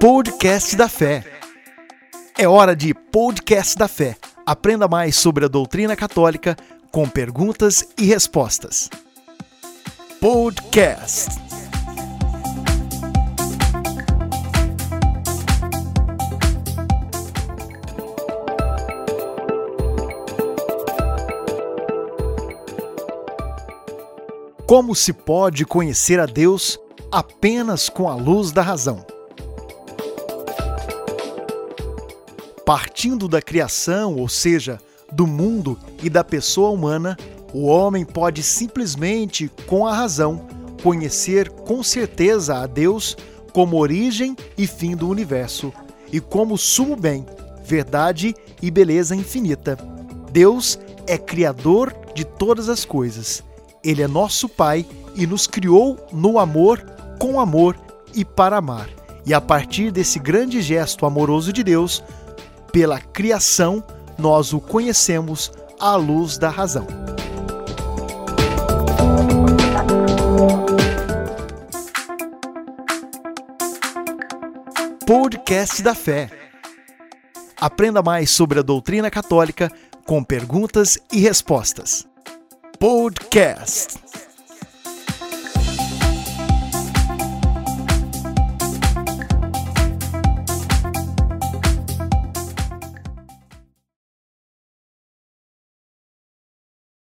Podcast da Fé. É hora de Podcast da Fé. Aprenda mais sobre a doutrina católica com perguntas e respostas. Podcast. Como se pode conhecer a Deus apenas com a luz da razão? Partindo da criação, ou seja, do mundo e da pessoa humana, o homem pode simplesmente, com a razão, conhecer com certeza a Deus como origem e fim do universo e como sumo bem, verdade e beleza infinita. Deus é criador de todas as coisas. Ele é nosso Pai e nos criou no amor, com amor e para amar. E a partir desse grande gesto amoroso de Deus, pela criação, nós o conhecemos à luz da razão. Podcast da Fé. Aprenda mais sobre a doutrina católica com perguntas e respostas. Podcast.